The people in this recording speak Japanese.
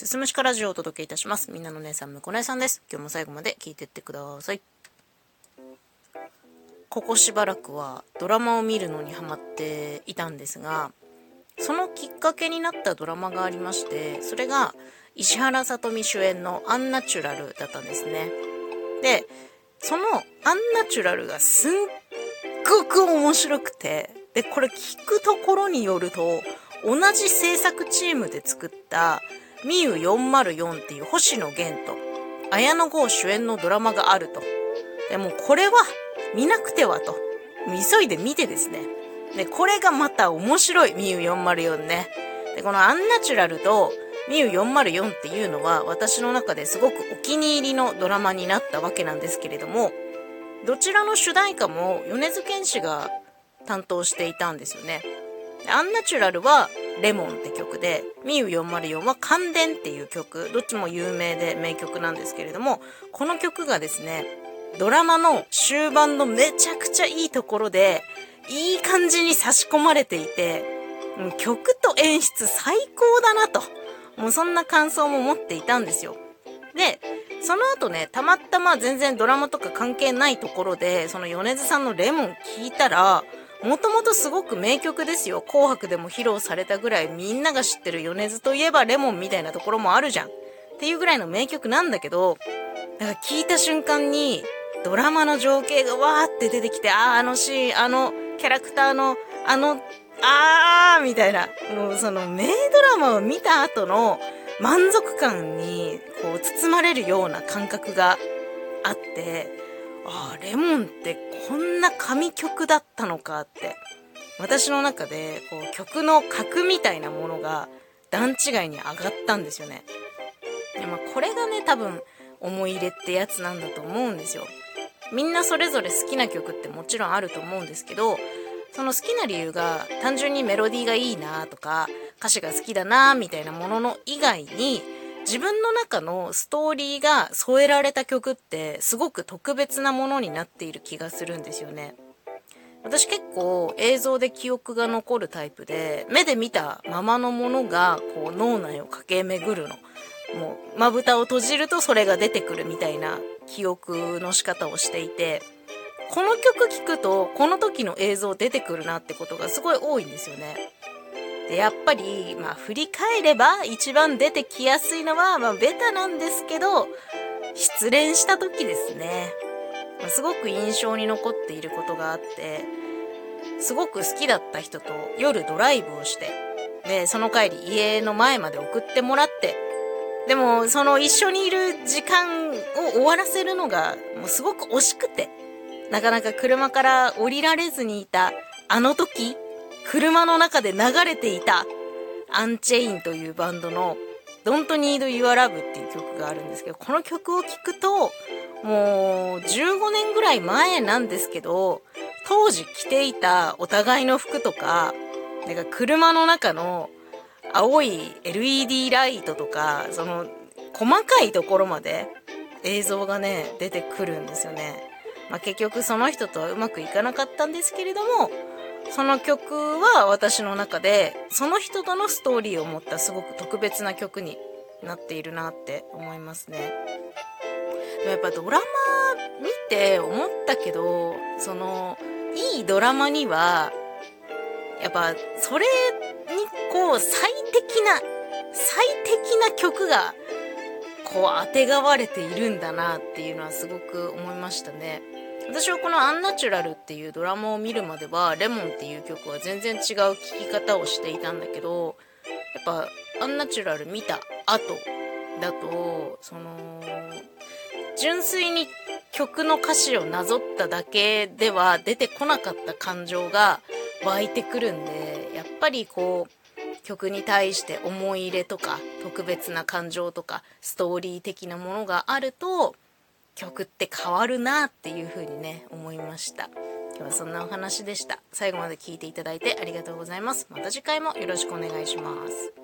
すすむしかラジオをお届けいたします。みんなの姉さん、むこ姉さんです。今日も最後まで聞いてってください。ここしばらくはドラマを見るのにハマっていたんですが、そのきっかけになったドラマがありまして、それが石原さとみ主演のアンナチュラルだったんですね。で、そのアンナチュラルがすっごく面白くて、で、これ聞くところによると、同じ制作チームで作ったミユ404っていう星野源と綾野剛主演のドラマがあると。でもこれは見なくてはと。急いで見てですね。で、これがまた面白い、ミユ404ね。で、このアンナチュラルとミユ404っていうのは私の中ですごくお気に入りのドラマになったわけなんですけれども、どちらの主題歌も米津玄師が担当していたんですよね。アンナチュラルはレモンって曲で、ミユ404は感電っていう曲、どっちも有名で名曲なんですけれども、この曲がですね、ドラマの終盤のめちゃくちゃいいところで、いい感じに差し込まれていて、曲と演出最高だなと、もうそんな感想も持っていたんですよ。で、その後ね、たまたま全然ドラマとか関係ないところで、その米津さんのレモン聞いたら、もともとすごく名曲ですよ。紅白でも披露されたぐらいみんなが知ってる米津といえばレモンみたいなところもあるじゃん。っていうぐらいの名曲なんだけど、だか聞いた瞬間にドラマの情景がわーって出てきて、あーあのシーン、あのキャラクターの、あの、あーみたいな。もうその名ドラマを見た後の満足感にこう包まれるような感覚があって、ああ、レモンってこんな神曲だったのかって。私の中でこう曲の格みたいなものが段違いに上がったんですよね。でまあ、これがね、多分思い入れってやつなんだと思うんですよ。みんなそれぞれ好きな曲ってもちろんあると思うんですけど、その好きな理由が単純にメロディーがいいなとか歌詞が好きだなみたいなものの以外に自分の中のストーリーが添えられた曲ってすごく特別なものになっている気がするんですよね。私結構映像で記憶が残るタイプで目で見たままのものがこう脳内を駆け巡るの。もうまぶたを閉じるとそれが出てくるみたいな記憶の仕方をしていてこの曲聴くとこの時の映像出てくるなってことがすごい多いんですよね。で、やっぱり、まあ振り返れば一番出てきやすいのは、まあベタなんですけど、失恋した時ですね。まあすごく印象に残っていることがあって、すごく好きだった人と夜ドライブをして、で、その帰り家の前まで送ってもらって、でもその一緒にいる時間を終わらせるのがもうすごく惜しくて、なかなか車から降りられずにいたあの時、車の中で流れていたアンチェインというバンドの Don't Need Your Love っていう曲があるんですけど、この曲を聴くと、もう15年ぐらい前なんですけど、当時着ていたお互いの服とか、なんか車の中の青い LED ライトとか、その細かいところまで映像がね、出てくるんですよね。まあ、結局その人とはうまくいかなかったんですけれども、その曲は私の中でその人とのストーリーを持ったすごく特別な曲になっているなって思いますね。でもやっぱドラマ見て思ったけど、そのいいドラマにはやっぱそれにこう最適な最適な曲がこうあてがわれているんだなっていうのはすごく思いましたね。私はこの「アンナチュラル」っていうドラマを見るまでは「レモン」っていう曲は全然違う聴き方をしていたんだけどやっぱ「アンナチュラル」見た後だとその純粋に曲の歌詞をなぞっただけでは出てこなかった感情が湧いてくるんでやっぱりこう曲に対して思い入れとか特別な感情とかストーリー的なものがあると曲って変わるなっていう風にね思いました。今日はそんなお話でした。最後まで聞いていただいてありがとうございます。また次回もよろしくお願いします。